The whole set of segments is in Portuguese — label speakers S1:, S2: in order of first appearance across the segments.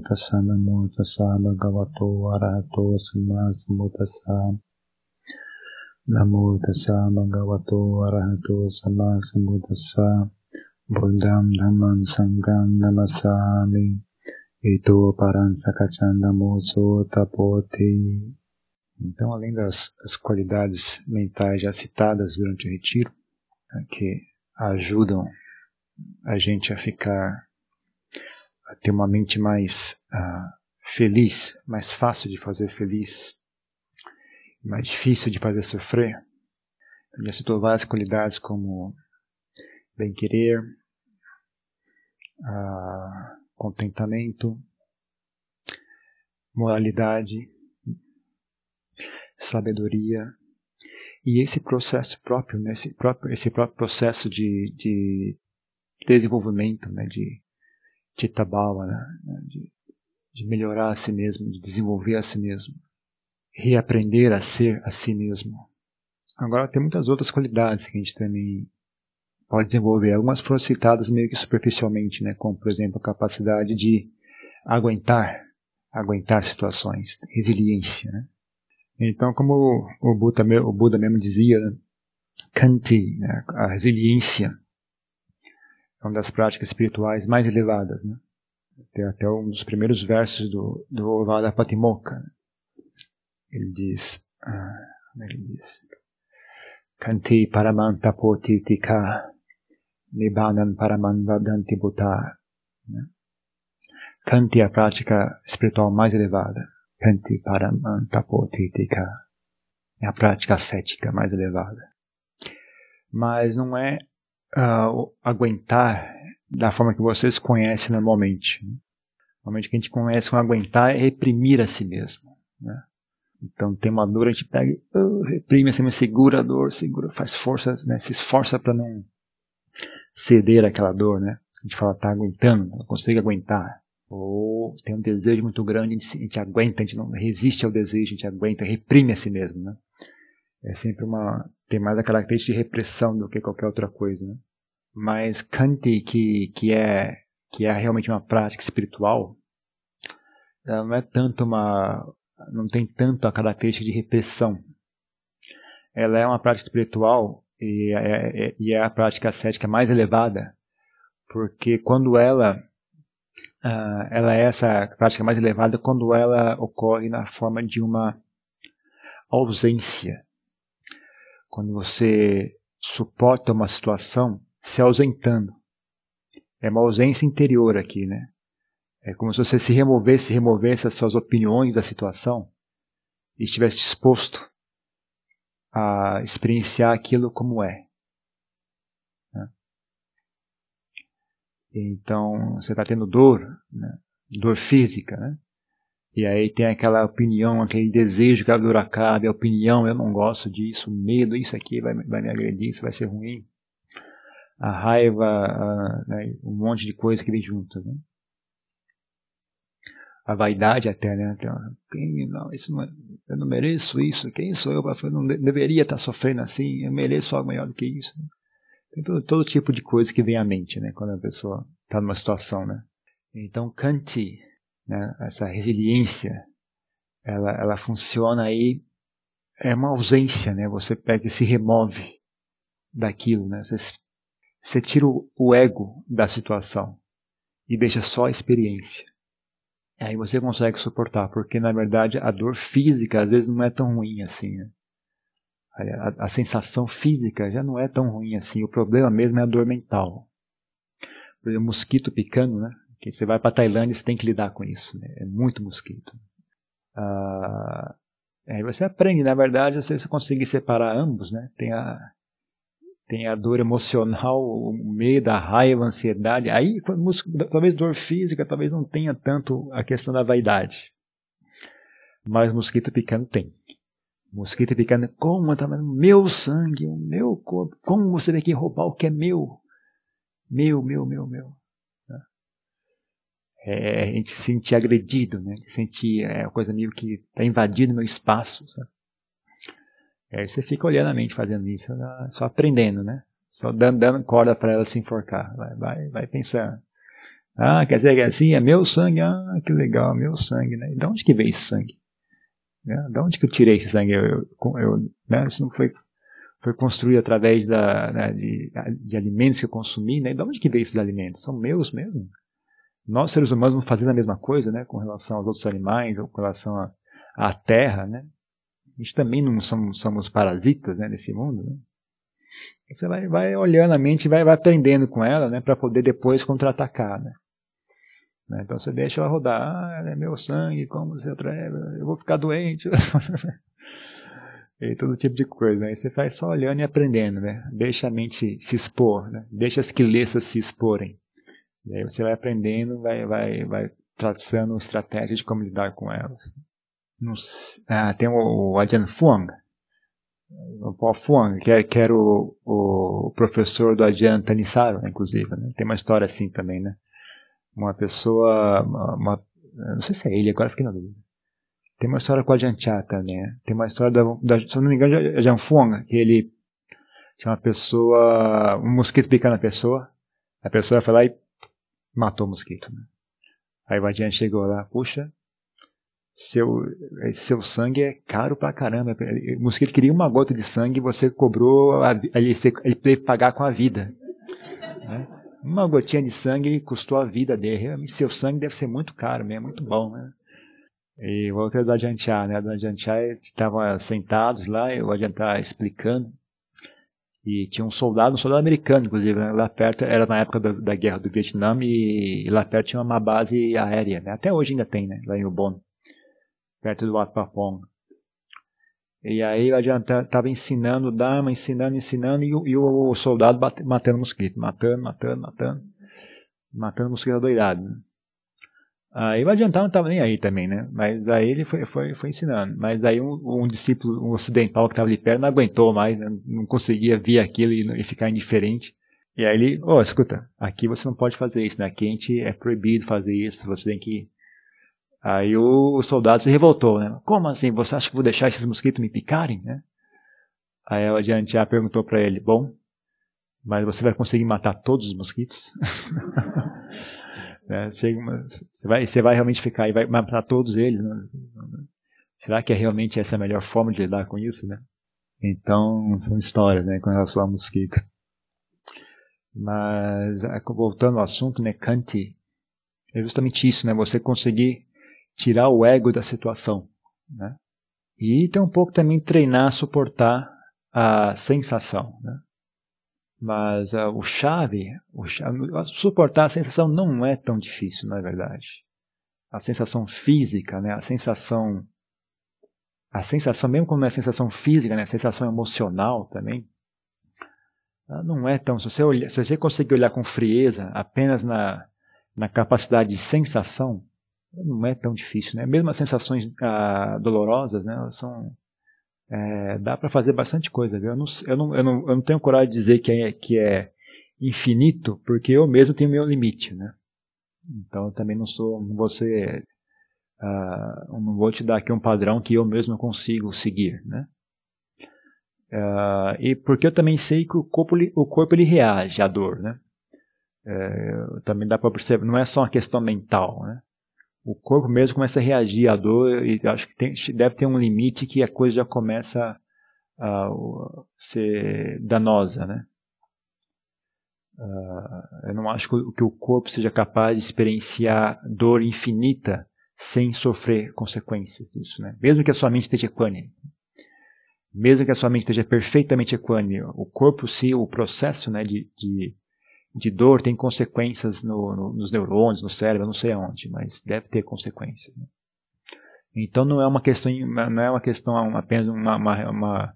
S1: Sambuddhassa Namo Tassa Bhagavato Arahato Sama Sambuddhassa Namo Tassa Bhagavato Arahato Sama Sambuddhassa Buddham Dhammam Sangham Namasami Ito Paran Sakachandamo Tapoti Então, além das, qualidades mentais já citadas durante o retiro, né, que ajudam a gente a ficar, ter uma mente mais uh, feliz, mais fácil de fazer feliz, mais difícil de fazer sofrer. Já citou várias qualidades como bem-querer, uh, contentamento, moralidade, sabedoria, e esse processo próprio, né, esse, próprio, esse próprio processo de, de desenvolvimento, né, de Chittabawa, né, de, de melhorar a si mesmo, de desenvolver a si mesmo, reaprender a ser a si mesmo. Agora tem muitas outras qualidades que a gente também pode desenvolver. Algumas foram citadas meio que superficialmente, né, como por exemplo a capacidade de aguentar, aguentar situações, resiliência, né? Então, como o Buda, o Buda mesmo dizia, né, Kanti, né, a resiliência, é uma das práticas espirituais mais elevadas. Né? Tem até um dos primeiros versos do, do Ovada Patimokkha. Né? Ele diz, ah, ele diz, Kanti paramantapotitika nibanan paraman vadanti. Né? Kanti é a prática espiritual mais elevada. Kanti Paramantapotitika. É a prática ascética mais elevada. Mas não é uh, aguentar da forma que vocês conhecem normalmente. Né? Normalmente o que a gente conhece com aguentar é reprimir a si mesmo. Né? Então tem uma dor, a gente pega uh, reprime assim, segura a dor, segura, faz força, né? se esforça para não ceder àquela dor. Né? A gente fala, tá aguentando, não consegue aguentar ou tem um desejo muito grande, a gente, a gente, aguenta, a gente não resiste ao desejo, a gente aguenta, reprime a si mesmo, né? É sempre uma tem mais a característica de repressão do que qualquer outra coisa, né? Mas Kanti, que que é que é realmente uma prática espiritual, não é tanto uma não tem tanto a característica de repressão. Ela é uma prática espiritual e é, é, e é a prática ascética mais elevada, porque quando ela Uh, ela é essa prática mais elevada quando ela ocorre na forma de uma ausência. Quando você suporta uma situação se ausentando. É uma ausência interior aqui, né? É como se você se removesse, removesse as suas opiniões da situação e estivesse disposto a experienciar aquilo como é. Então, você está tendo dor, né? dor física, né? E aí tem aquela opinião, aquele desejo que a dor acabe, a opinião, eu não gosto disso, medo, isso aqui vai, vai me agredir, isso vai ser ruim. A raiva, a, né? um monte de coisa que vem junto, né? A vaidade até, né? Quem, não, isso não, é, eu não mereço isso, quem sou eu eu não deveria estar sofrendo assim, eu mereço algo melhor do que isso. Tem todo, todo tipo de coisa que vem à mente, né? Quando a pessoa está numa situação, né? Então, Kanti, né? Essa resiliência, ela, ela funciona aí, é uma ausência, né? Você pega e se remove daquilo, né? Você, você tira o, ego da situação e deixa só a experiência. Aí você consegue suportar, porque na verdade a dor física às vezes não é tão ruim assim, né? a, a, sensação física já não é tão ruim assim. O problema mesmo é a dor mental. Por exemplo, mosquito picando, né? Que você vai para Tailândia, você tem que lidar com isso. Né? É muito mosquito. Ah, aí você aprende, na verdade, você conseguir separar ambos, né? Tem a, tem a dor emocional, o medo, a raiva, a ansiedade. Aí, talvez dor física, talvez não tenha tanto a questão da vaidade. Mas mosquito picando tem mosquito picando, como no meu sangue, o meu corpo, como você vem aqui roubar o que é meu? Meu, meu, meu, meu. É, a gente se sentir agredido, né? sentir é, coisa meio que está invadindo meu espaço. Sabe? Aí você fica olhando a mente fazendo isso, só aprendendo, né? Só dando, dando corda para ela se enforcar. Vai, vai, vai pensando. Ah, quer dizer que assim, é meu sangue, ah, que legal, meu sangue, né? De onde que veio esse sangue? Né? De onde que eu tirei esse sangue? Eu, eu, eu né? Isso não foi, foi construído através da, né, de, de, alimentos que eu consumi, né? De onde que veio esses alimentos? São meus mesmo? Nós, seres humanos, vamos fazendo a mesma coisa, né? Com relação aos outros animais, ou com relação à terra, né? Gente também não somos, somos parasitas, né? Nesse mundo, né? Você vai, vai olhando a mente vai, vai aprendendo com ela, né? Para poder depois contra-atacar, né? Né? Então você deixa ela rodar, ah, é meu sangue, como você atreve, eu vou ficar doente. e todo tipo de coisa. Né? você faz só olhando e aprendendo, né? Deixa a mente se expor, né? Deixa as quilessas se exporem. E aí você vai aprendendo, vai, vai, vai traçando estratégias de como lidar com elas. Ah, tem o, o Fuang, o Paul Fuang, que, é, que era o, o professor do Ajahn Tanisaro, inclusive. Né? Tem uma história assim também, né? uma pessoa, uma, uma, não sei se é ele, agora fiquei na dúvida. Tem uma história com a Janchá também, né? Tem uma história da, da se eu não me engano, é Janfuang, que ele tinha uma pessoa, um mosquito picando a pessoa, a pessoa foi lá e matou o mosquito, né? Aí o Adiante chegou lá, puxa, seu, seu sangue é caro pra caramba. O mosquito queria uma gota de sangue e você cobrou, ele, ele teve que pagar com a vida. Né? Uma gotinha de sangue custou a vida dele. Seu sangue deve ser muito caro mesmo, muito bom, né? E é do Adiantar, né? Do Adiantar estavam sentados lá, e o Adiantar explicando. E tinha um soldado, um soldado americano, inclusive, né? lá perto, era na época da, da guerra do Vietnã, e, e, lá perto tinha uma base aérea, né? Até hoje ainda tem, né? Lá em Ubon, perto do Wat Papong. E aí o adiantado estava ensinando Dharma, ensinando, ensinando, e o, e o soldado bate, matando mosquito, matando, matando, matando, matando mosquito doidado. Né? Aí o adiantado não estava nem aí também, né? Mas aí ele foi, foi, foi ensinando. Mas aí um, um discípulo, um ocidental que estava ali perto, não aguentou mais, né? não conseguia ver aquilo e, e, ficar indiferente. E aí ele, oh, escuta, aqui você não pode fazer isso, né? Aqui a gente é proibido fazer isso, você tem que Aí o, soldado se revoltou, né? Como assim? Você acha que vou deixar esses mosquitos me picarem, né? Aí o Adiantiá perguntou para ele, bom, mas você vai conseguir matar todos os mosquitos? é, você, vai, você vai realmente ficar e vai matar todos eles? Né? Será que é realmente essa a melhor forma de lidar com isso, né? Então, são histórias, né, com relação ao mosquito. Mas, voltando ao assunto, né, Kanti, é justamente isso, né, você conseguir tirar o ego da situação. Né? E tem um pouco também treinar, suportar a sensação. Né? Mas uh, o chave, o chave, suportar a sensação não é tão difícil, não é verdade. A sensação física, né? a sensação. A sensação, mesmo não é sensação física, né? a sensação emocional também, não é tão. Se você, olhar, se você conseguir olhar com frieza apenas na, na capacidade de sensação, não é tão difícil, né? Mesmo as sensações ah, dolorosas, né? Elas são é, dá para fazer bastante coisa, viu? Eu não, eu, não, eu, não, eu não tenho coragem de dizer que é, que é infinito, porque eu mesmo tenho meu limite, né? Então eu também não sou, não vou ser, uh, não vou te dar aqui um padrão que eu mesmo consigo seguir, né? Uh, e porque eu também sei que o corpo, o corpo ele reage à dor, né? Uh, também dá para perceber, não é só uma questão mental, né? O corpo mesmo começa a reagir à dor e acho que tem, deve ter um limite que a coisa já começa a ser danosa, né? Uh, eu não acho que o corpo seja capaz de experienciar dor infinita sem sofrer consequências disso, né? Mesmo que a sua mente esteja equânime. Mesmo que a sua mente esteja perfeitamente equânime, o corpo, sim, o processo né, de, de de dor tem consequências no, no, nos neurônios, no cérebro, não sei aonde, mas deve ter consequências. Né? Então não é uma questão, não é uma questão apenas uma, uma, uma,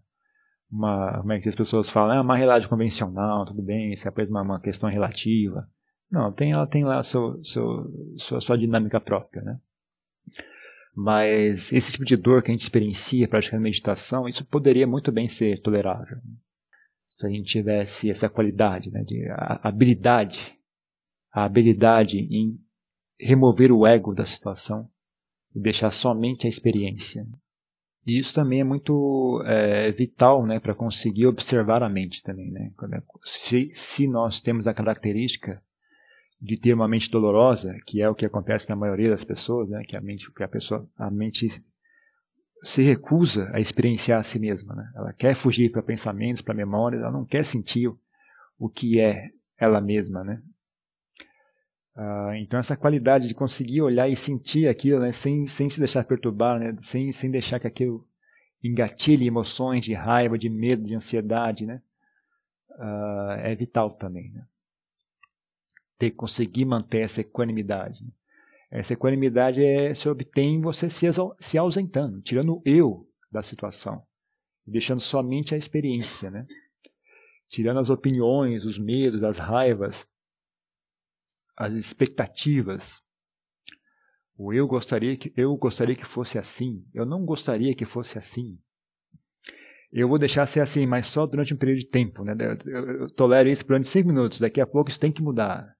S1: uma como é que as pessoas falam, é uma realidade convencional, tudo bem, isso é apenas uma, uma questão relativa. Não, tem, ela tem lá seu, seu, sua, sua dinâmica própria, né? Mas esse tipo de dor que a gente experiencia praticando meditação, isso poderia muito bem ser tolerável se a gente tivesse essa qualidade, né, de a habilidade, a habilidade em remover o ego da situação e deixar somente a experiência. E isso também é muito é, vital né, para conseguir observar a mente também. Né? Se, se nós temos a característica de ter uma mente dolorosa, que é o que acontece na maioria das pessoas, né? Que a mente, que a pessoa, a mente se recusa a experienciar a si mesma, né? Ela quer fugir para pensamentos, para memórias, ela não quer sentir o que é ela mesma, né? Ah, então essa qualidade de conseguir olhar e sentir aquilo, né, sem, sem se deixar perturbar, né, sem, sem deixar que aquilo engatilhe emoções de raiva, de medo, de ansiedade, né, ah, é vital também. Né? Ter conseguir manter essa equanimidade. Né? Essa equanimidade é, se obtém você se, se ausentando, tirando o eu da situação, deixando somente a experiência, né? tirando as opiniões, os medos, as raivas, as expectativas. O eu gostaria que eu gostaria que fosse assim. Eu não gostaria que fosse assim. Eu vou deixar ser assim, mas só durante um período de tempo, né? Eu, tolero isso durante cinco minutos. Daqui a pouco isso tem que mudar.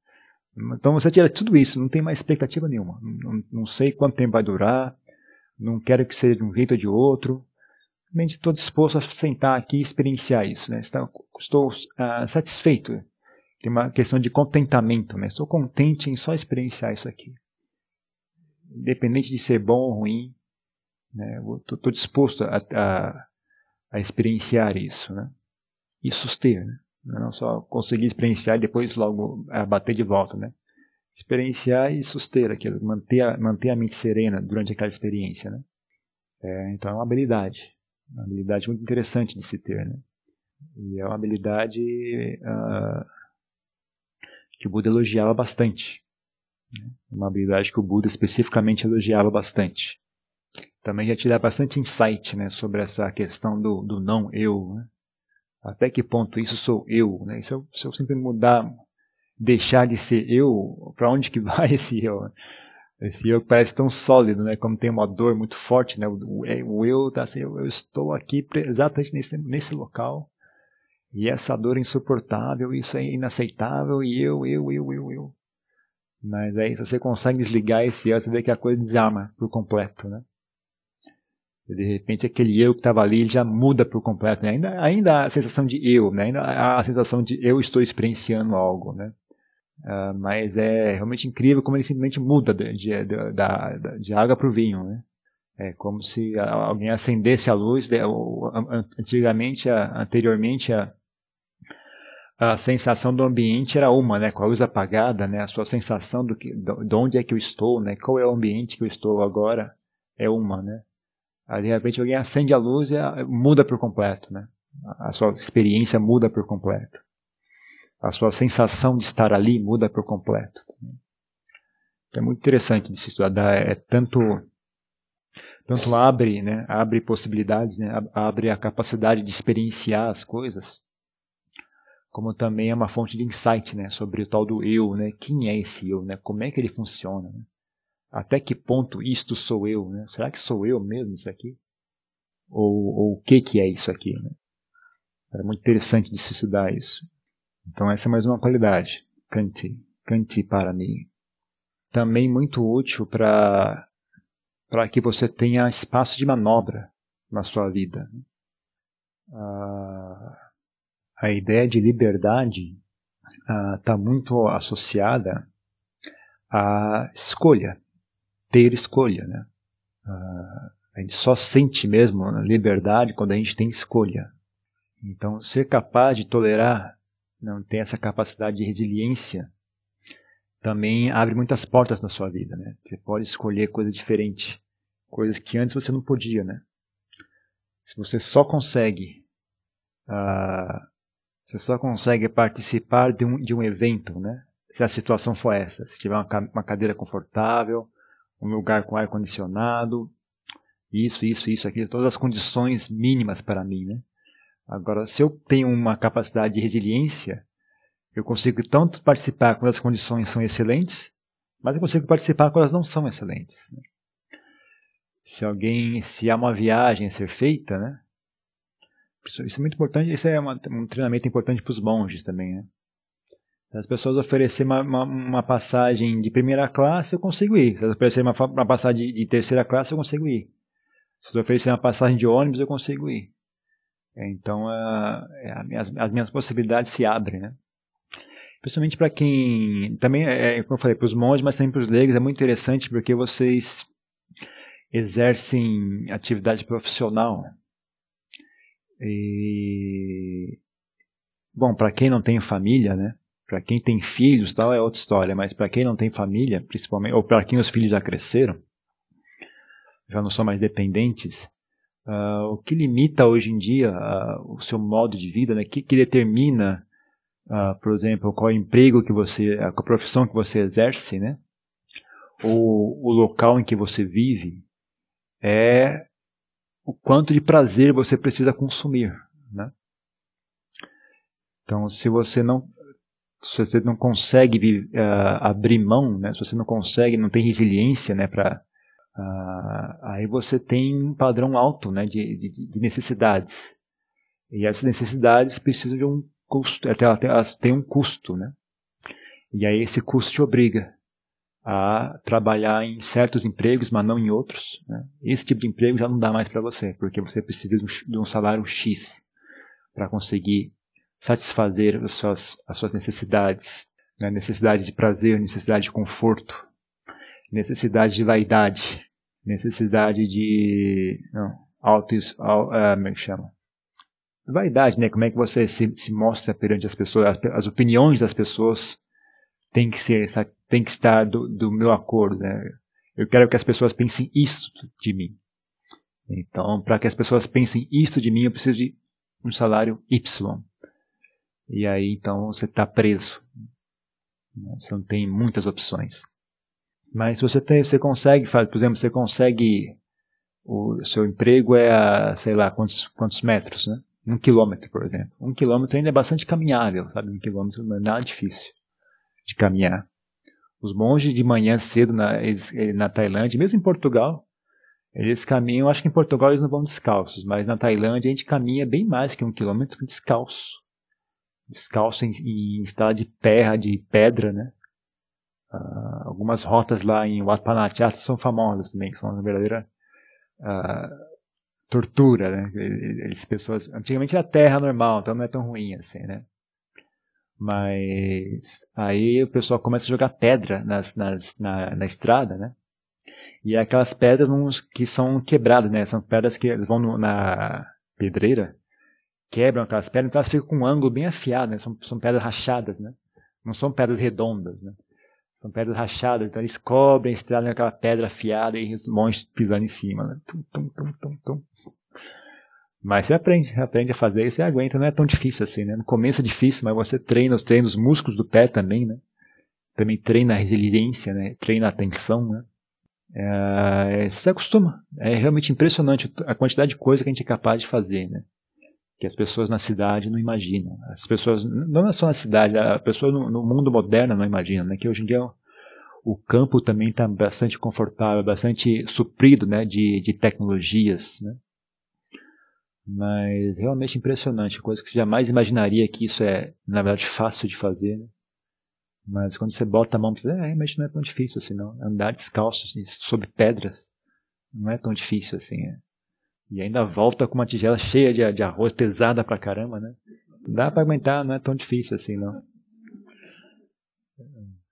S1: Então você tira tudo isso, não tem mais expectativa nenhuma. Não, não sei quanto tempo vai durar. Não quero que seja de um jeito ou de outro. Realmente estou disposto a sentar aqui e experienciar isso. Né? Estou, estou uh, satisfeito tem uma questão de contentamento, né? Estou contente em só experienciar isso aqui. Independente de ser bom ou ruim, né? Estou disposto a, a, a, experienciar isso, né? E suster, né? Não só conseguir experienciar e depois logo bater de volta, né? Experienciar e suster aquilo, manter a, manter a mente serena durante aquela experiência, né? É, então é uma habilidade, uma habilidade muito interessante de se ter, né? E é uma habilidade uh, que o Buda elogiava bastante. Né? Uma habilidade que o Buda especificamente elogiava bastante. Também já te dá bastante insight né, sobre essa questão do, do não eu. Né? Até que ponto isso sou eu? Né? Se, eu se eu sempre mudar, deixar de ser eu, para onde que vai esse eu? Esse eu que parece tão sólido, né? Como tem uma dor muito forte, né? O, o eu tá assim, eu, eu estou aqui exatamente nesse, nesse local e essa dor é insuportável, isso é inaceitável, e eu, eu, eu, eu, eu. Mas aí, se você consegue desligar esse eu, você vê que a coisa desarma por completo, né? De repente, aquele eu que estava ali já muda por completo, né? Ainda, ainda a sensação de eu, né? Ainda há a sensação de eu estou experienciando algo, né? Uh, mas é realmente incrível como ele simplesmente muda de, de, de, de, de água para o vinho, né? É como se alguém acendesse a luz. Antigamente, anteriormente, a, a sensação do ambiente era uma, né? Com a luz apagada, né? A sua sensação do que, de onde é que eu estou, né? Qual é o ambiente que eu estou agora é uma, né? Aí, de repente alguém acende a luz e muda por completo, né? A sua experiência muda por completo. A sua sensação de estar ali muda por completo. É muito interessante de se estudar. É tanto tanto abre, né? Abre possibilidades, né? Abre a capacidade de experienciar as coisas como também é uma fonte de insight né, sobre o tal do eu, né? Quem é esse eu, né? Como é que ele funciona? Né? Até que ponto isto sou eu, né? Será que sou eu mesmo isso aqui? Ou, ou o que que é isso aqui, né? É muito interessante de se estudar isso. Então essa é mais uma qualidade. Kanti, Kanti para mim. Também muito útil para para que você tenha espaço de manobra na sua vida. Ah, a ideia de liberdade está ah, muito associada à escolha, ter escolha. Né? Uh, a gente só sente mesmo liberdade quando a gente tem escolha. Então, ser capaz de tolerar, não ter essa capacidade de resiliência, também abre muitas portas na sua vida. Né? Você pode escolher coisas diferentes, coisas que antes você não podia. Né? Se você só consegue uh, você só consegue participar de um, de um evento, né? Se a situação for essa. Se tiver uma, uma cadeira confortável, um lugar com ar-condicionado, isso, isso, isso, aquilo, todas as condições mínimas para mim, né? Agora, se eu tenho uma capacidade de resiliência, eu consigo tanto participar quando as condições são excelentes, mas eu consigo participar quando elas não são excelentes. Né? Se alguém, se há uma viagem a ser feita, né? Isso é muito importante, isso é um treinamento importante para os monges também, né? Se as pessoas oferecerem uma, uma, uma, passagem de primeira classe, eu consigo ir. Se elas oferecerem uma, uma passagem de, de, terceira classe, eu consigo ir. Se elas oferecerem uma passagem de ônibus, eu consigo ir. Então, uh, as, as minhas possibilidades se abrem, né? Principalmente para quem. Também, é, é, como eu falei, para os monges, mas também para os leigos, é muito interessante porque vocês exercem atividade profissional. E. Bom, para quem não tem família, né? Para quem tem filhos, tal é outra história, mas para quem não tem família, principalmente, ou para quem os filhos já cresceram, já não são mais dependentes, uh, o que limita hoje em dia uh, o seu modo de vida, né? O que, que determina uh, por exemplo, qual emprego que você, a profissão que você exerce, né? Ou o local em que você vive, é o quanto de prazer você precisa consumir, né? Então, se você não se você não consegue uh, abrir mão, né? Se você não consegue, não tem resiliência, né? Para uh, aí você tem um padrão alto, né? De, de, de necessidades e essas necessidades precisam de um custo, elas têm um custo, né? E aí esse custo te obriga a trabalhar em certos empregos, mas não em outros. Né? Esse tipo de emprego já não dá mais para você, porque você precisa de um salário X para conseguir satisfazer as suas, as suas necessidades, né? necessidade de prazer, necessidade de conforto, necessidade de vaidade, necessidade de não, auto, uh, como é que chama? vaidade, né? Como é que você se, se mostra perante as pessoas, as, as, opiniões das pessoas tem que ser, tem que estar do, do, meu acordo, né? Eu quero que as pessoas pensem isso de mim. Então, para que as pessoas pensem isso de mim, eu preciso de um salário Y. E aí, então, você está preso. Você não tem muitas opções. Mas você tem, você consegue, por exemplo, você consegue, o seu emprego é a, sei lá, quantos, quantos metros, né? Um quilômetro, por exemplo. Um quilômetro ainda é bastante caminhável, sabe? Um quilômetro não é nada difícil de caminhar. Os monges de manhã cedo na, eles, na Tailândia, mesmo em Portugal, eles caminham, acho que em Portugal eles não vão descalços, mas na Tailândia a gente caminha bem mais que um quilômetro descalço. Descalço em, em estado de terra, de pedra, né? Uh, algumas rotas lá em Wat Panachata são famosas também, que são uma verdadeira uh, tortura, né? Eles, pessoas, antigamente era terra normal, então não é tão ruim assim, né? Mas aí o pessoal começa a jogar pedra nas, nas, na, na estrada, né? E é aquelas pedras que são quebradas, né? São pedras que vão no, na pedreira, quebram aquelas pedras, então elas ficam com um ângulo bem afiado, né? São, são pedras rachadas, né? Não são pedras redondas, né? São pedras rachadas, então eles cobrem a estrada naquela pedra afiada e os monstros pisando em cima. Né? Tum, tum, tum, tum, tum. Mas você aprende, aprende a fazer e você aguenta, não é tão difícil assim, né? No começo é difícil, mas você treina, treina os músculos do pé também, né? Também treina a resiliência, né? Treina a atenção, né? É, você se acostuma. É realmente impressionante a quantidade de coisa que a gente é capaz de fazer, né? Que as pessoas na cidade não imaginam. As pessoas, não é só na cidade, a pessoa no, no mundo moderno não imagina, né? Que hoje em dia o campo também está bastante confortável, bastante suprido, né? De, de tecnologias, né? Mas realmente impressionante, coisa que você jamais imaginaria que isso é, na verdade, fácil de fazer, né? Mas quando você bota a mão, é, realmente não é tão difícil assim, não. Andar descalço, assim, pedras, não é tão difícil assim. É. E ainda volta com uma tigela cheia de, de arroz, pesada pra caramba, né? Dá pra aguentar, não é tão difícil assim, não.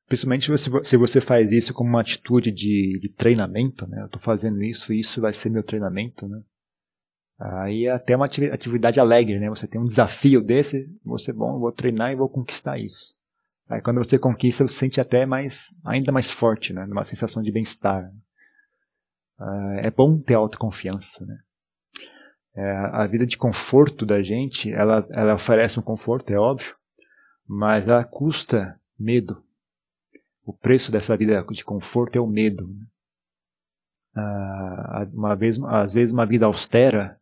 S1: Principalmente se você, faz isso como uma atitude de, de treinamento, né? Eu tô fazendo isso, isso vai ser meu treinamento, né? Aí é até uma atividade alegre, né? Você tem um desafio desse, você, bom, vou treinar e vou conquistar isso. Aí quando você conquista, você se sente até mais, ainda mais forte, né? Uma sensação de bem-estar. Ah, é bom ter autoconfiança, né? É, a vida de conforto da gente, ela, ela oferece um conforto, é óbvio, mas ela custa medo. O preço dessa vida de conforto é o medo. Ah, uma vez, às vezes uma vida austera,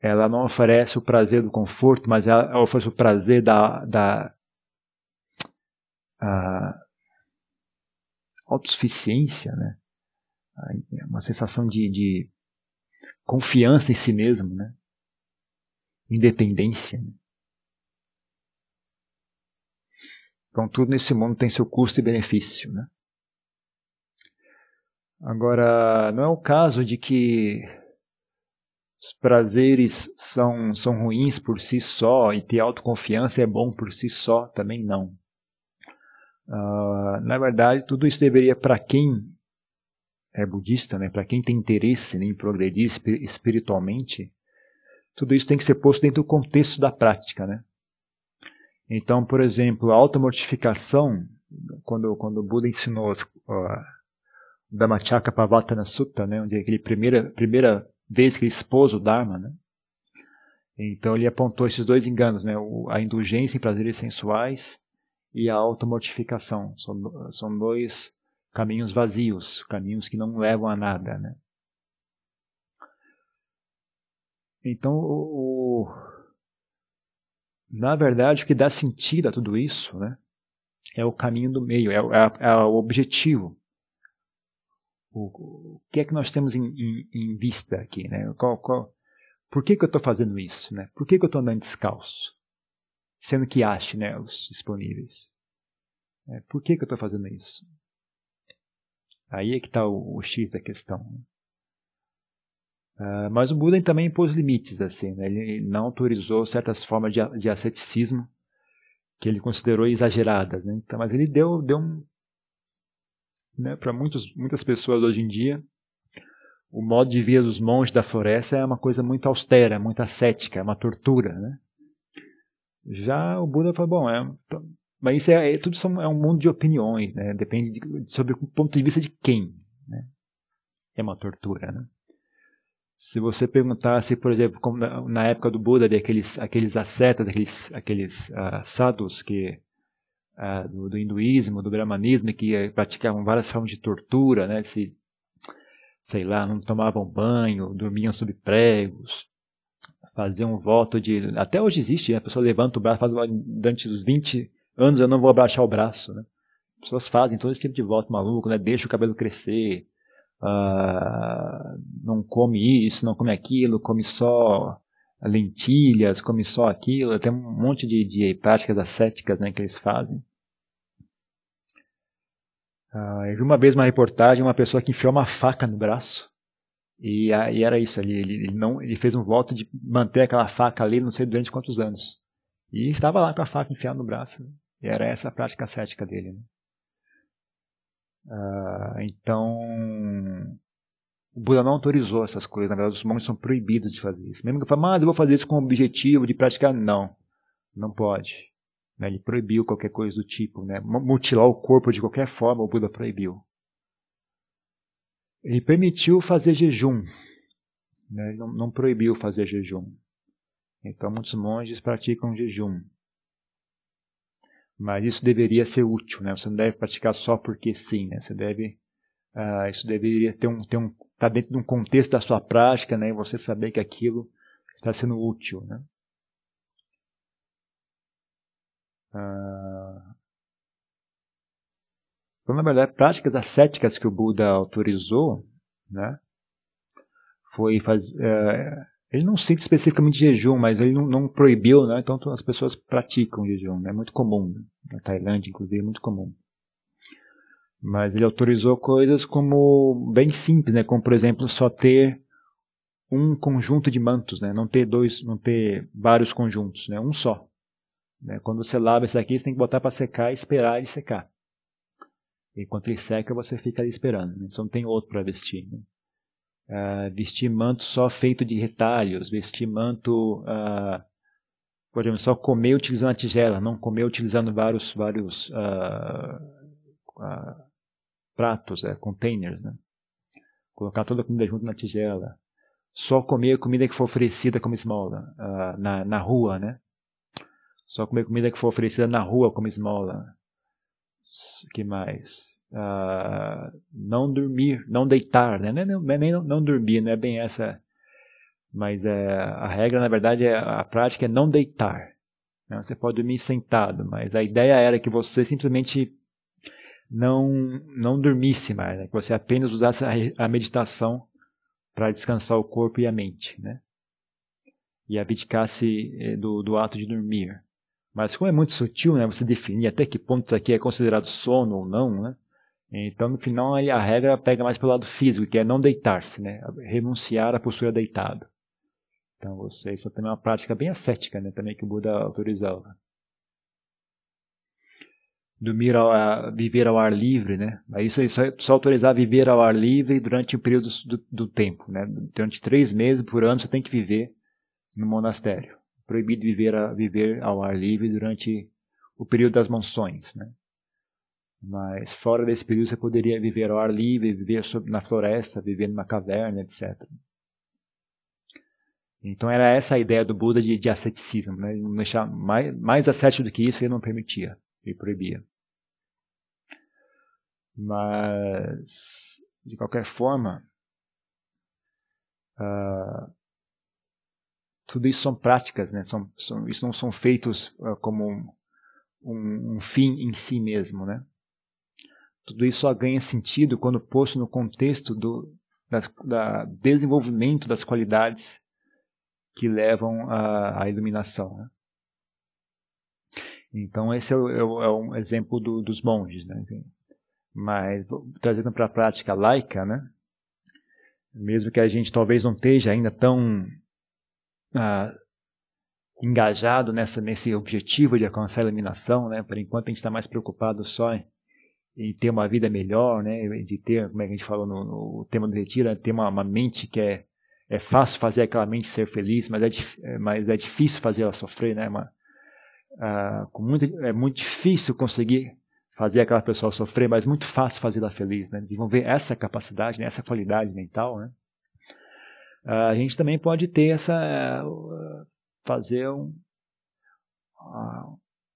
S1: ela não oferece o prazer do conforto, mas ela oferece o prazer da, da autossuficiência, né? uma sensação de, de confiança em si mesmo, né? independência. Né? Então tudo nesse mundo tem seu custo e benefício. Né? Agora, não é o caso de que os prazeres são, são ruins por si só e ter autoconfiança é bom por si só, também não. Uh, na verdade, tudo isso deveria, para quem é budista, né, para quem tem interesse né, em progredir espiritualmente, tudo isso tem que ser posto dentro do contexto da prática. Né? Então, por exemplo, a automortificação, quando, quando o Buda ensinou uh, Dhammachakra Pavatana Sutta, né, onde é aquele primeira, primeira vez que ele expôs o Dharma, né, então ele apontou esses dois enganos, né, a indulgência em prazeres sensuais e a automortificação. São, são dois caminhos vazios, caminhos que não levam a nada. Né? Então, o, o, na verdade, o que dá sentido a tudo isso né, é o caminho do meio, é, é, é o objetivo. O, o, que é que nós temos em, em, em vista aqui? Né? Qual, qual, por que, que eu estou fazendo isso? Né? Por que, que eu estou andando descalço? Sendo que há chinelos disponíveis. É, por que, que eu estou fazendo isso? Aí é que está o, o X da questão. Uh, mas o Buda também impôs limites, assim, né? ele não autorizou certas formas de, de asceticismo que ele considerou exageradas. Né? Então, mas ele deu, deu um. Né, Para muitas pessoas hoje em dia, o modo de vida dos monges da floresta é uma coisa muito austera, muito ascética, é uma tortura. Né? Já o Buda falou: bom, é, mas isso é, é, tudo são, é um mundo de opiniões, né? depende de, sobre o ponto de vista de quem. Né? É uma tortura. Né? Se você perguntasse, por exemplo, como na, na época do Buda, de aqueles, aqueles ascetas, aqueles, aqueles uh, sadhus que, uh, do, do, hinduísmo, do brahmanismo, que uh, praticavam várias formas de tortura, né? se, sei lá, não tomavam banho, dormiam sob pregos, faziam um voto de. Até hoje existe, né? a pessoa levanta o braço, faz durante os 20 anos eu não vou abaixar o braço. Né? As pessoas fazem todo esse tipo de voto maluco, né? deixa o cabelo crescer uh, não come isso, não come aquilo, come só lentilhas, come só aquilo, tem um monte de, de práticas ascéticas né, que eles fazem. Uh, eu vi uma vez uma reportagem, uma pessoa que enfiou uma faca no braço. E, e era isso ali. Ele, ele, não, ele fez um voto de manter aquela faca ali, não sei durante quantos anos. E estava lá com a faca enfiada no braço. E era essa a prática ascética dele. Né? Uh, então, o Buda não autorizou essas coisas. Na verdade, os monges são proibidos de fazer isso. Mesmo que fale, mas eu vou fazer isso com o objetivo de praticar. Não, não pode. Né? Ele proibiu qualquer coisa do tipo. Né? Mutilar o corpo de qualquer forma, o Buda proibiu. Ele permitiu fazer jejum. Né? Ele não, não proibiu fazer jejum. Então, muitos monges praticam jejum. Mas isso deveria ser útil, né? Você não deve praticar só porque sim, né? Você deve, uh, isso deveria ter um, ter um, tá dentro de um contexto da sua prática, né? E você saber que aquilo está sendo útil, né? Uh, então, na verdade, práticas ascéticas que o Buda autorizou, né? Foi fazer uh, ele não cita especificamente jejum, mas ele não, não, proibiu, né? Então as pessoas praticam jejum, né? é muito comum. Né? Na Tailândia, inclusive, é muito comum. Mas ele autorizou coisas como bem simples, né? Como por exemplo só ter um conjunto de mantos, né? Não ter dois, não ter vários conjuntos, né? Um só. Né? Quando você lava esse aqui, você tem que botar para secar e esperar ele secar. Enquanto ele seca, você fica ali esperando. Né? Não tem outro para vestir. Né? Uh, vestir manto só feito de retalhos, vestir manto, uh, por exemplo, só comer utilizando a tigela, não comer utilizando vários, vários uh, pratos, é, containers, né? Colocar toda a comida junto na tigela. Só comer comida que for oferecida como esmola na, na rua, né? Só comer comida que for oferecida na rua como esmola. Que mais? uh, não dormir, não deitar, né? Não, não, nem não, não dormir, não é bem essa. Mas é, a regra, na verdade, é, a prática é não deitar. Né? Você pode dormir sentado, mas a ideia era que você simplesmente não, não dormisse mais, né? que você apenas usasse a, a meditação para descansar o corpo e a mente, né? E abdicasse eh, do, do ato de dormir. Mas como é muito sutil, né? Você definir até que ponto isso aqui é considerado sono ou não, né? Então, no final, a regra pega mais pelo lado físico, que é não deitar-se, né? renunciar à postura deitado. Então, você, isso também é uma prática bem ascética, né? também que o Buda autorizava. dormir ao, viver ao ar livre, né? Isso, isso é só autorizar viver ao ar livre durante um período do, do, tempo, né? Durante três meses por ano você tem que viver no monastério. Proibido viver, a, viver ao ar livre durante o período das monções, né? Mas fora desse período você poderia viver ao ar livre, viver na floresta, viver numa caverna, etc. Então era essa a ideia do Buda de, de asceticismo, né? Mais, mais ascético do que isso ele não permitia, ele proibia. Mas, de qualquer forma, uh, tudo isso são práticas, né? São, são, isso não são feitos uh, como um, um, um, fim em si mesmo, né? Tudo isso só ganha sentido quando posto no contexto do das, da desenvolvimento das qualidades que levam à, à iluminação. Né? Então esse é, é, é um exemplo do, dos monges, né? Mas trazendo para a prática laica, né? Mesmo que a gente talvez não esteja ainda tão ah, engajado nessa, nesse objetivo de alcançar a iluminação, né? Por enquanto a gente está mais preocupado só em, em, ter uma vida melhor, né? De ter, como é que a gente falou no, no tema do retiro, né? ter uma, uma, mente que é é fácil fazer aquela mente ser feliz, mas é, mas é difícil fazer ela sofrer, né? Uma, ah, com muito, é muito difícil conseguir fazer aquela pessoa sofrer, mas muito fácil fazer ela feliz, né? Desenvolver essa capacidade, né? essa qualidade mental, né? A gente também pode ter essa fazer um,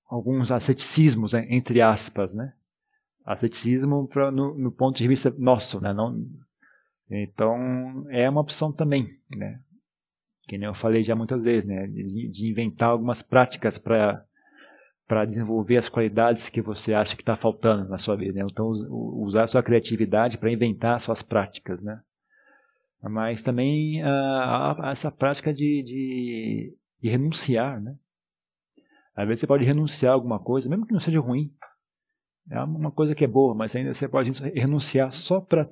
S1: alguns asceticismos né? entre aspas, né? Asceticismo pra, no, no, ponto de vista nosso, né? Não, então é uma opção também, né? Que nem eu falei já muitas vezes, né? De, de inventar algumas práticas para para desenvolver as qualidades que você acha que está faltando na sua vida. Né? Então, usar sua criatividade para inventar suas práticas. Né? Mas também uh, essa prática de, de, de, renunciar. Né? Às vezes você pode renunciar a alguma coisa, mesmo que não seja ruim. É uma coisa que é boa, mas ainda você pode renunciar só para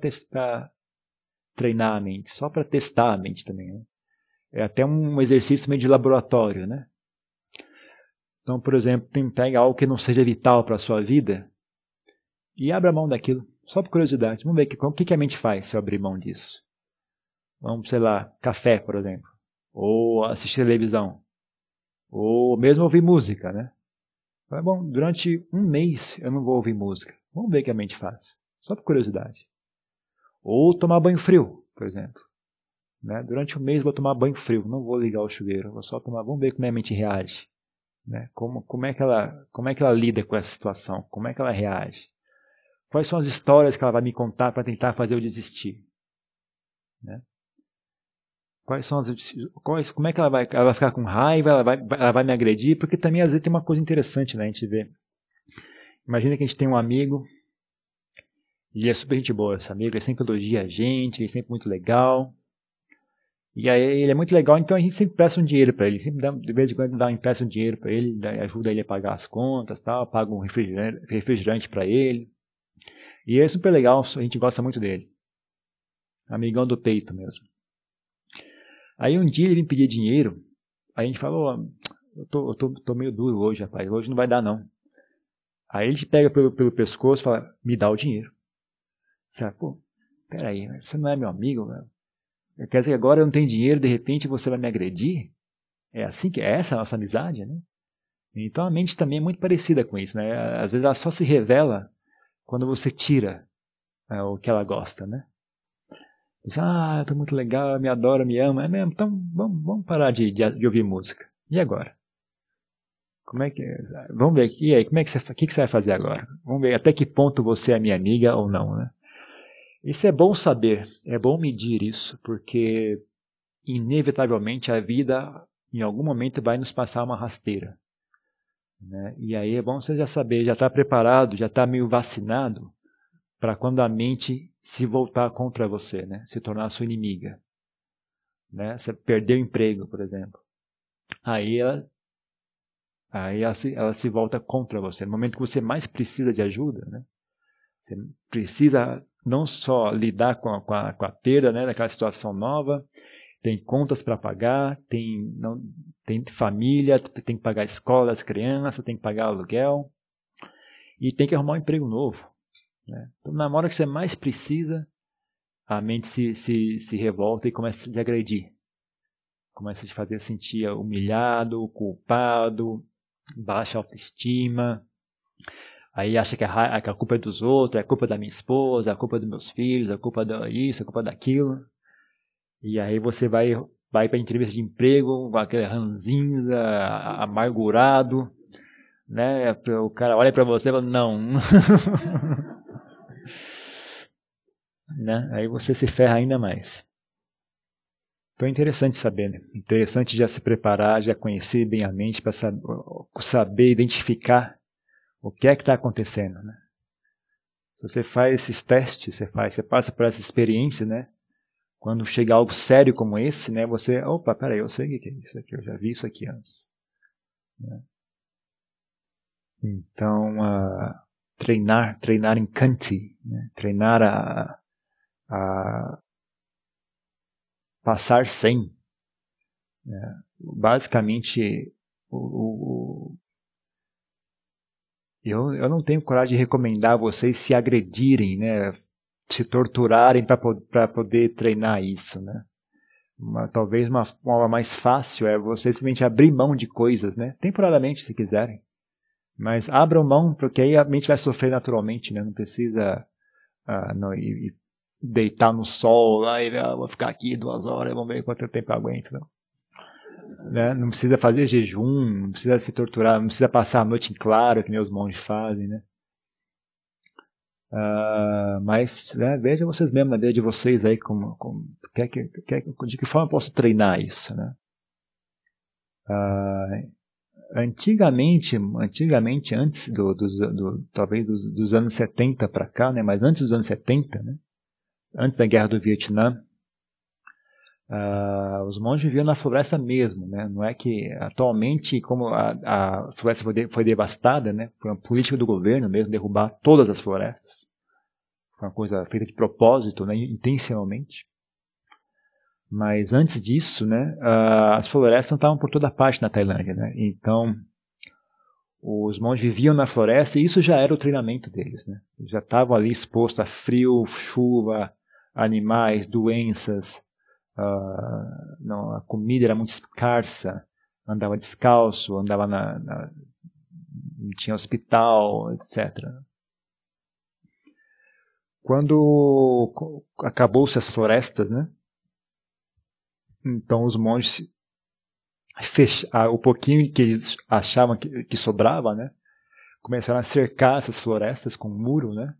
S1: treinar a mente, só para testar a mente também. Né? É até um exercício meio de laboratório, né? Então, por exemplo, pega algo que não seja vital para a sua vida e abra mão daquilo, só por curiosidade. Vamos ver o que, que a mente faz se eu abrir mão disso. Vamos, sei lá, café, por exemplo. Ou assistir televisão. Ou mesmo ouvir música, né? bom, durante um mês eu não vou ouvir música. Vamos ver o que a mente faz. Só por curiosidade. Ou tomar banho frio, por exemplo. Né? Durante um mês eu vou tomar banho frio. Não vou ligar o chuveiro. Vou só tomar. Vamos ver como a mente reage. Né? Como, como, é que ela, como é que ela lida com essa situação? Como é que ela reage? Quais são as histórias que ela vai me contar para tentar fazer eu desistir? Né? Quais são as, quais, como é que ela vai, ela vai ficar com raiva? Ela vai, ela vai me agredir? Porque também às vezes tem uma coisa interessante, né? A gente vê. Imagina que a gente tem um amigo e ele é super gente boa, esse amigo, ele sempre elogia a gente, ele é sempre muito legal. E aí ele é muito legal, então a gente sempre presta um dinheiro para ele, sempre dá, de vez em quando dá um empréstimo de dinheiro para ele, ajuda ele a pagar as contas, tal, paga um refrigerante, refrigerante para ele. E é super legal, a gente gosta muito dele. Amigão do peito mesmo. Aí um dia ele me pedir dinheiro, aí a gente falou, eu tô, eu tô, tô meio duro hoje, rapaz, hoje não vai dar não. Aí ele te pega pelo, pelo pescoço e fala, me dá o dinheiro. Você fala, pô, peraí, você não é meu amigo, velho. Quer dizer que agora eu não tenho dinheiro, de repente você vai me agredir? É assim que é essa a nossa amizade, né? Então a mente também é muito parecida com isso, né? Às vezes ela só se revela quando você tira né, o que ela gosta, né? Diz, ah, tô muito legal, me adora, me ama. É mesmo, então vamos, vamos parar de, de, de, ouvir música. E agora? Como é que. Vamos ver, e aí, como é que você, que, que você vai fazer agora? Vamos ver até que ponto você é minha amiga ou não, né? Isso é bom saber, é bom medir isso, porque inevitavelmente a vida em algum momento vai nos passar uma rasteira. Né? E aí é bom você já saber, já estar tá preparado, já estar tá meio vacinado para quando a mente se voltar contra você, né? se tornar sua inimiga. Né? Você perder o emprego, por exemplo. Aí ela, aí ela se, ela se volta contra você. No momento que você mais precisa de ajuda, né? você precisa não só lidar com a, com a, com a perda né, daquela situação nova, tem contas para pagar, tem, não, tem família, tem que pagar escola das crianças, tem que pagar aluguel. e tem que arrumar um emprego novo. Né? Então, na hora que você mais precisa, a mente se, se, se revolta e começa a te agredir. Começa a te fazer sentir humilhado, culpado, baixa autoestima. Aí acha que a, que a culpa é dos outros, é a culpa da minha esposa, é a culpa dos meus filhos, é a culpa disso, é a culpa daquilo. E aí você vai, vai para entrevista de emprego com aquele ranzinza, amargurado, né? O cara olha para você e fala, não. né? Aí você se ferra ainda mais. Então é interessante saber, né? Interessante já se preparar, já conhecer bem a mente para saber, saber, identificar o que é que está acontecendo, né? Se você faz esses testes, você faz, você passa por essa experiência, né? Quando chega algo sério como esse, né? Você, opa, peraí, eu sei o que é isso aqui, eu já vi isso aqui antes. Né? Então, uh, treinar, treinar em Kanti, né? treinar a, a passar sem. Né? Basicamente, o, o, eu, eu não tenho coragem de recomendar vocês se agredirem, né? se torturarem para poder treinar isso. Né? Uma, talvez uma forma mais fácil é vocês simplesmente abrir mão de coisas, né? temporariamente, se quiserem. Mas abram mão, porque aí a mente vai sofrer naturalmente, né? Não precisa uh, não, e, deitar no sol lá e ah, vou ficar aqui duas horas, vamos ver quanto tempo eu aguento. Não. Né? não precisa fazer jejum, não precisa se torturar, não precisa passar a noite em claro, que nem os monges fazem, né? Uh, mas né, veja vocês mesmos na vida de vocês aí como, como quer que, quer, de que forma eu posso treinar isso, né? Uh, antigamente, antigamente antes do, do, do talvez dos, dos, anos 70 para cá, né? Mas antes dos anos 70, né? Antes da guerra do Vietnã, uh, os monges viviam na floresta mesmo, né? Não é que atualmente, como a, a floresta foi, de, foi devastada, né? Foi uma política do governo mesmo derrubar todas as florestas. Foi uma coisa feita de propósito, né? Intencionalmente. Mas antes disso, né, uh, as florestas estavam por toda parte na Tailândia, né? Então, os monges viviam na floresta e isso já era o treinamento deles, né? Já estavam ali expostos a frio, chuva, animais, doenças, uh, não, a comida era muito escassa, andava descalço, andava na, na tinha hospital, etc. Quando acabou-se as florestas, né? Então os monges fecharam, o pouquinho que eles achavam que, que sobrava, né? Começaram a cercar essas florestas com um muro, né?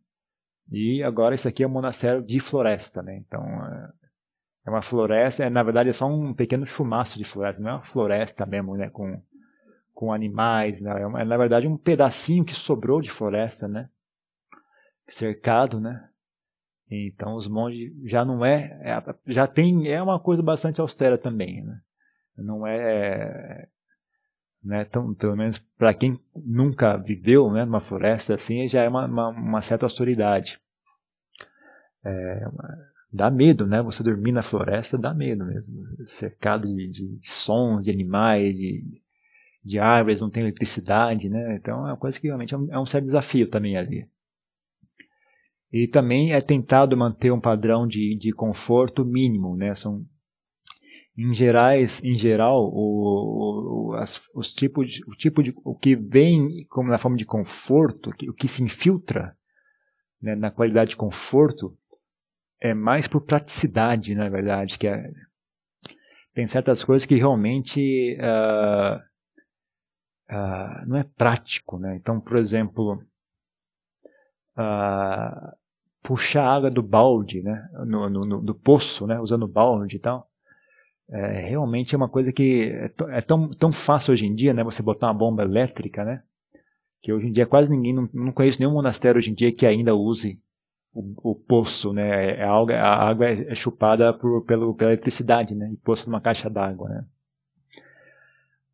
S1: E agora isso aqui é um monastério de floresta, né? Então é uma floresta, é, na verdade é só um pequeno chumaço de floresta, não é uma floresta mesmo, né? Com, com animais, né? É, uma, é na verdade um pedacinho que sobrou de floresta, né? Cercado, né? Então os monges já não é, é, já tem é uma coisa bastante austera também, né? Não é, né? Tão, pelo menos para quem nunca viveu, né, numa floresta assim, já é uma, uma, uma certa austeridade. É, dá medo, né? Você dormir na floresta dá medo mesmo, cercado de, de sons, de animais, de, de árvores, não tem eletricidade, né? Então é uma coisa que realmente é um, é um certo desafio também ali. E também é tentado manter um padrão de, de conforto mínimo, né? São em gerais, em geral, o, o, as, os tipos de, o tipo de o que vem como na forma de conforto, o que, o que se infiltra né, na qualidade de conforto é mais por praticidade, na verdade, que é, tem certas coisas que realmente uh, uh, não é prático, né? Então, por exemplo, uh, puxar água do balde, né, no, no, no, do poço, né, usando balde e tal, é, realmente é uma coisa que é, é, tão, tão fácil hoje em dia, né, você botar uma bomba elétrica, né, que hoje em dia quase ninguém, não, não conheço nenhum monastério hoje em dia que ainda use o, o poço, né, é, é a, água, a água é chupada por, pelo, pela eletricidade, né, e poço numa caixa d'água, né.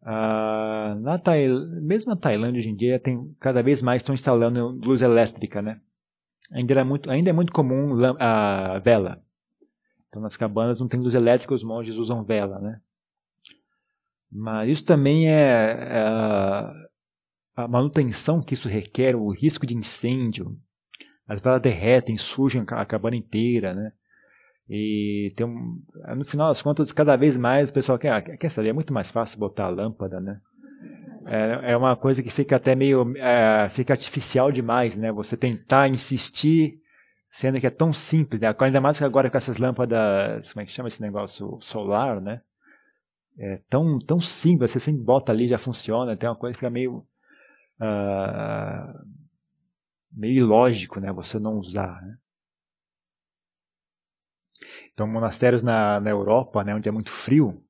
S1: Ah, na mesmo na Tailândia hoje em dia tem cada vez mais estão instalando luz elétrica, né? Ainda é muito, ainda é muito comum a vela. Então, nas cabanas não tem luz elétrica, os monges usam vela, né? Mas isso também é, é a manutenção que isso requer, o risco de incêndio, as velas derretem, sujam a cabana inteira, né? E tem um, no final das contas, cada vez mais o pessoal quer, quer saber, é muito mais fácil botar a lâmpada, né? É, é uma coisa que fica até meio, é, fica artificial demais, né? Você tentar insistir, sendo que é tão simples, né? Ainda mais que agora com essas lâmpadas, como é que chama esse negócio? Solar, né? É tão, tão simples, você sempre bota ali, já funciona, tem uma coisa que fica meio, uh, meio ilógico, né? Você não usar, né? Então, monastérios na, na Europa, né, onde é muito frio,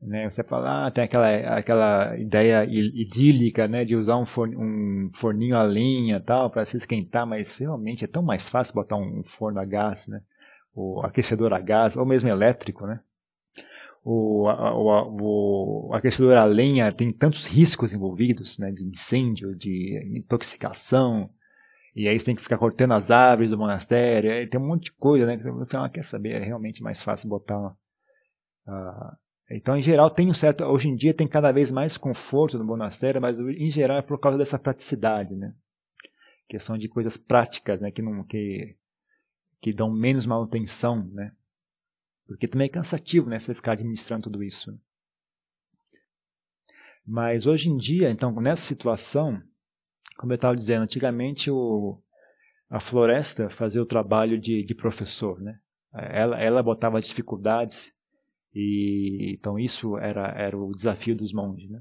S1: né, você fala, ah, tem aquela, aquela ideia idílica né, de usar um, forno, um forninho a lenha tal para se esquentar, mas realmente é tão mais fácil botar um forno a gás, né, o aquecedor a gás, ou mesmo elétrico, né? O, o, o, aquecedor a lenha tem tantos riscos envolvidos, né, de incêndio, de intoxicação, e aí você tem que ficar cortando as árvores do monastério, tem um monte de coisa, né? Que você fala, quer saber, é realmente mais fácil botar uma, então, em geral, tem um certo. Hoje em dia tem cada vez mais conforto no monastério, mas em geral é por causa dessa praticidade, né? Questão de coisas práticas, né? Que não que, que dão menos manutenção, né? Porque também é cansativo, né? Você ficar administrando tudo isso. Mas hoje em dia, então, nessa situação, como eu estava dizendo, antigamente o, a floresta fazia o trabalho de, de professor, né? Ela, ela botava dificuldades e então isso era, era o desafio dos monges, né?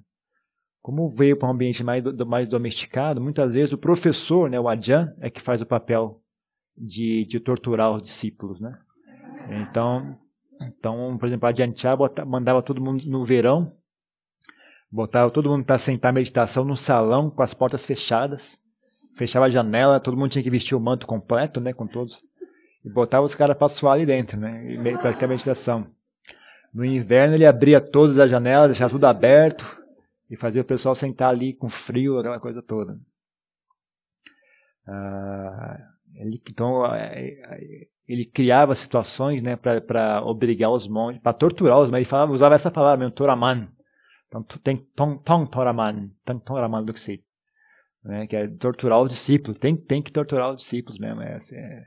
S1: Como veio para um ambiente mais, mais domesticado, muitas vezes o professor, né, o adjan, é que faz o papel de, de torturar os discípulos, né? Então, então, por exemplo, a Ajahn Chah mandava todo mundo no verão Botava todo mundo para sentar meditação no salão com as portas fechadas. Fechava a janela, todo mundo tinha que vestir o manto completo, né, com todos. E botava os caras para suar ali dentro, né, e praticar meditação. No inverno ele abria todas as janelas, deixava tudo aberto e fazia o pessoal sentar ali com frio, aquela coisa toda. Ah, ele, então ele criava situações, né, para obrigar os monges, para torturar os monges. Ele falava, usava essa palavra mesmo, toraman então tem Tong, Toraman, Tong Toraman Luxit, né, que é torturar o discípulo. Tem, tem que torturar os discípulos mesmo. É, é,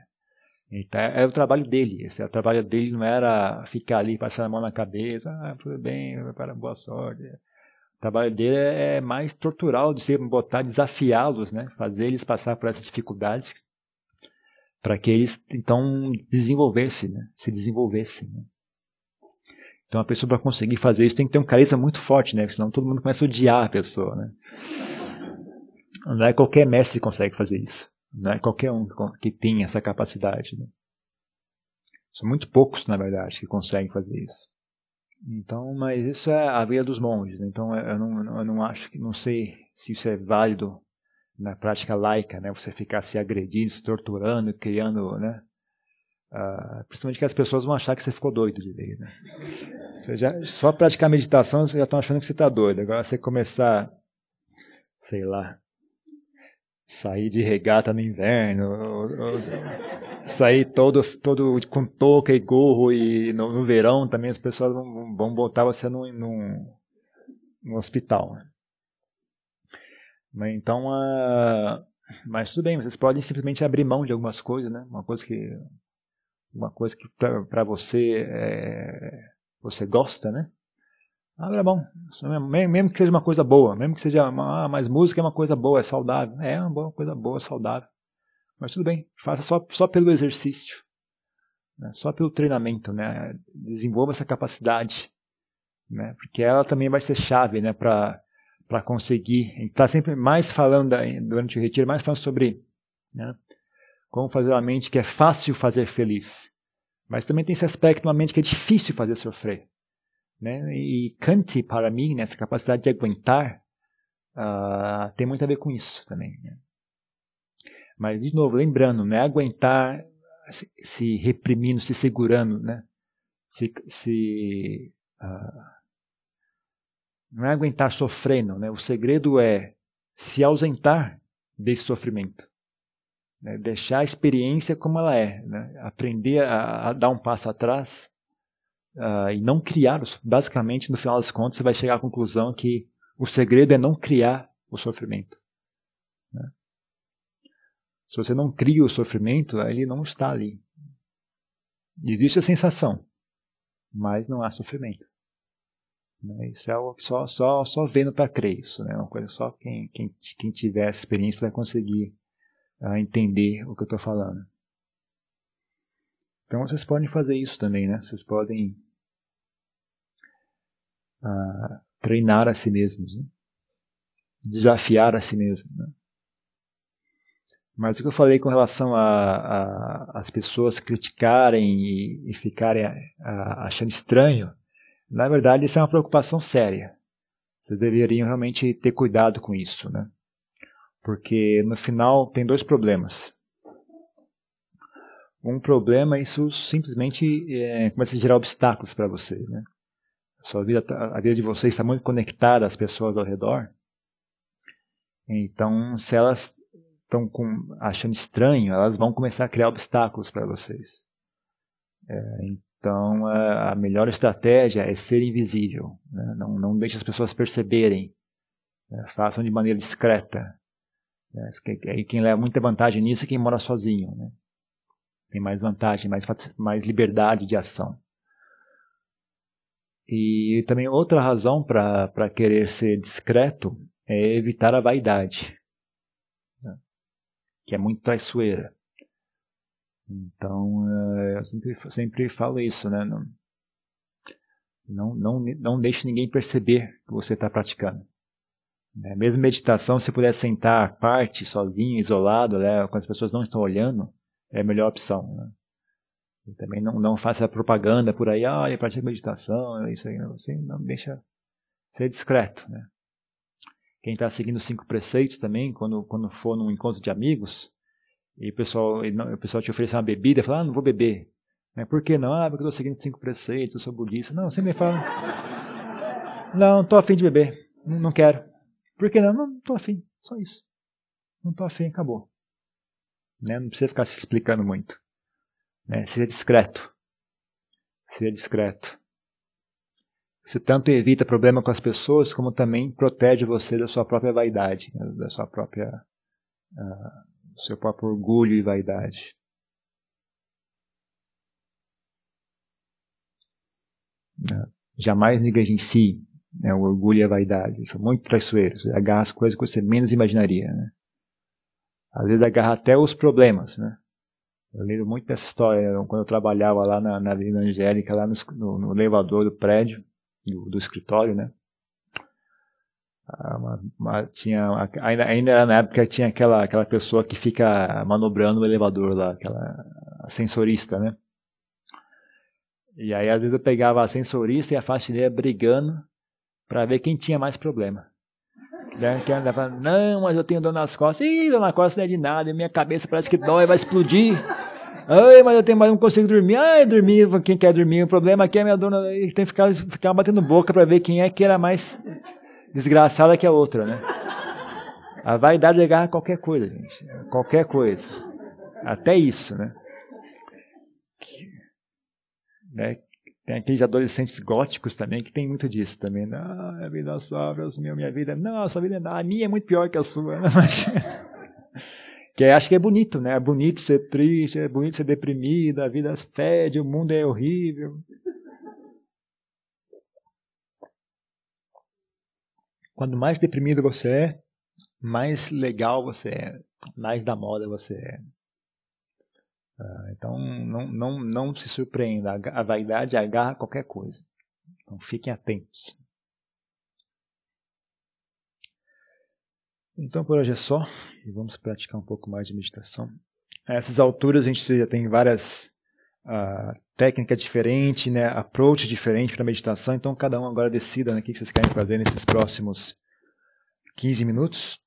S1: então, é, é, o trabalho dele. Esse, é, o trabalho dele não era ficar ali passando a mão na cabeça, ah, tudo bem, para boa sorte. O trabalho dele é, mais torturar o discípulo, botar, desafiá-los, né, fazer eles passar por essas dificuldades para que eles então desenvolvessem, né, se desenvolvessem. Né. Então a pessoa para conseguir fazer isso tem que ter um carisma muito forte, né? Senão todo mundo começa a odiar a pessoa, né? Não é qualquer mestre que consegue fazer isso. Não é qualquer um que tem essa capacidade. Né? São muito poucos, na verdade, que conseguem fazer isso. Então, mas isso é a via dos monges. Né? Então, eu não, eu não acho que, não sei se isso é válido na prática laica, né? Você ficar se agredindo, se torturando, criando, né? Uh, principalmente que as pessoas vão achar que você ficou doido de vez. Né? Você já, só praticar meditação, vocês já estão achando que você está doido. Agora você começar, sei lá, sair de regata no inverno, sair todo, todo com touca e gorro, e no, no verão também as pessoas vão, vão botar você num, num, num hospital. Mas então, uh, mas tudo bem, vocês podem simplesmente abrir mão de algumas coisas, né? Uma coisa que uma coisa que para você é, você gosta, né? Ah, é bom. Mesmo que seja uma coisa boa, mesmo que seja ah, mas música é uma coisa boa, é saudável. É uma boa, coisa boa, saudável. Mas tudo bem, faça só, só pelo exercício, né? só pelo treinamento, né? Desenvolva essa capacidade, né? Porque ela também vai ser chave, né? Para para conseguir. Está sempre mais falando durante o retiro, mais falando sobre né? Como fazer uma mente que é fácil fazer feliz. Mas também tem esse aspecto, uma mente que é difícil fazer sofrer. Né? E Kant, para mim, nessa capacidade de aguentar, uh, tem muito a ver com isso também. Né? Mas, de novo, lembrando, não é aguentar se, se reprimindo, se segurando, né? se, se uh, não é aguentar sofrendo. Né? O segredo é se ausentar desse sofrimento. Né? Deixar a experiência como ela é. Né? Aprender a, a, dar um passo atrás uh, e não criar. Basicamente, no final das contas, você vai chegar à conclusão que o segredo é não criar o sofrimento. Né? Se você não cria o sofrimento, ele não está ali. Existe a sensação, mas não há sofrimento. Né? Isso é só, só, só vendo para crer isso. Né? Uma coisa só quem, quem, quem tiver essa experiência vai conseguir uh, entender o que eu estou falando. Então vocês podem fazer isso também, né? Vocês podem uh, treinar a si mesmos, né? desafiar a si mesmos. Né? Mas o que eu falei com relação a, as pessoas criticarem e, e ficarem a, achando estranho, na verdade isso é uma preocupação séria. Vocês deveriam realmente ter cuidado com isso, né? Porque no final tem dois problemas. Um problema isso simplesmente é, começa a gerar obstáculos para você, né? A sua vida, tá, a vida de vocês está muito conectada às pessoas ao redor. Então, se elas estão achando estranho, elas vão começar a criar obstáculos para vocês. É, então, a, a, melhor estratégia é ser invisível. Né? Não, não deixe as pessoas perceberem. Né? Façam de maneira discreta. Né? Quem leva muita vantagem nisso é quem mora sozinho. Né? Tem mais vantagem, mais, mais liberdade de ação. E também outra razão para querer ser discreto é evitar a vaidade que é muito traiçoeira. Então, eh, eu sempre, sempre falo isso, né? Não, não, não, não deixe ninguém perceber que você está praticando. Né? Mesmo meditação, se puder sentar à parte, sozinho, isolado, né? quando as pessoas não estão olhando, é a melhor opção. Né? E também não, não faça propaganda por aí, ah, eu pratico meditação, isso aí. Você não deixa ser discreto. Né? Quem está seguindo os cinco preceitos também, quando, quando for num encontro de amigos, e o pessoal, o pessoal te oferecer uma bebida, fala, ah, não vou beber. Né? Por que não? Ah, porque eu estou seguindo os cinco preceitos, eu sou budista. Não, sempre me fala, não, estou afim de beber, não, não quero. Por que não? Não estou afim, só isso. Não estou afim, acabou. Né? Não precisa ficar se explicando muito. Né? Seja discreto. Seja discreto. Você tanto evita problema com as pessoas, como também protege você da sua própria vaidade, né? da sua própria, uh, do seu próprio orgulho e vaidade. Uh, jamais negligencie né, o orgulho e a vaidade. São muito traiçoeiros. Agarra as coisas que você menos imaginaria. Né? Às vezes agarra até os problemas. Né? Eu lembro muito dessa história quando eu trabalhava lá na, na Vila Angélica, lá no, no, no elevador do prédio do, do escritório, né? Ah, uma, uma, tinha ainda, ainda era na época tinha aquela aquela pessoa que fica manobrando o elevador lá, aquela sensorista, né? E aí às vezes eu pegava a sensorista e a faxineira brigando para ver quem tinha mais problema. Né? Que ela não, mas eu tenho dor nas costas. Ih, dor nas costas não é de nada, minha cabeça parece que dói, vai explodir. Ai, mas eu tenho mais, não consigo dormir. Ai, dormir, quem quer dormir? O problema aqui é a minha dona, ele tem que ficar, ficar batendo boca para ver quem é que era mais desgraçada que a outra, né? A vaidade agarra qualquer coisa, gente. Qualquer coisa. Até isso, né? né? Tem aqueles adolescentes góticos também que tem muito disso também. Não, a vida sofre, a minha vida. Não, a sua vida a minha é muito pior que a sua. Que acho que é bonito, né? É bonito ser triste, é bonito ser deprimido, a vida fede, o mundo é horrível. Quanto mais deprimido você é, mais legal você é, mais da moda você é. Ah, então não, não, não se surpreenda, a vaidade agarra qualquer coisa. Então fiquem atentos. Então por hoje é só e vamos praticar um pouco mais de meditação. A essas alturas a gente já tem várias uh, técnicas diferentes, né, approach diferente para meditação, então cada um agora decida né, o que vocês querem fazer nesses próximos 15 minutos.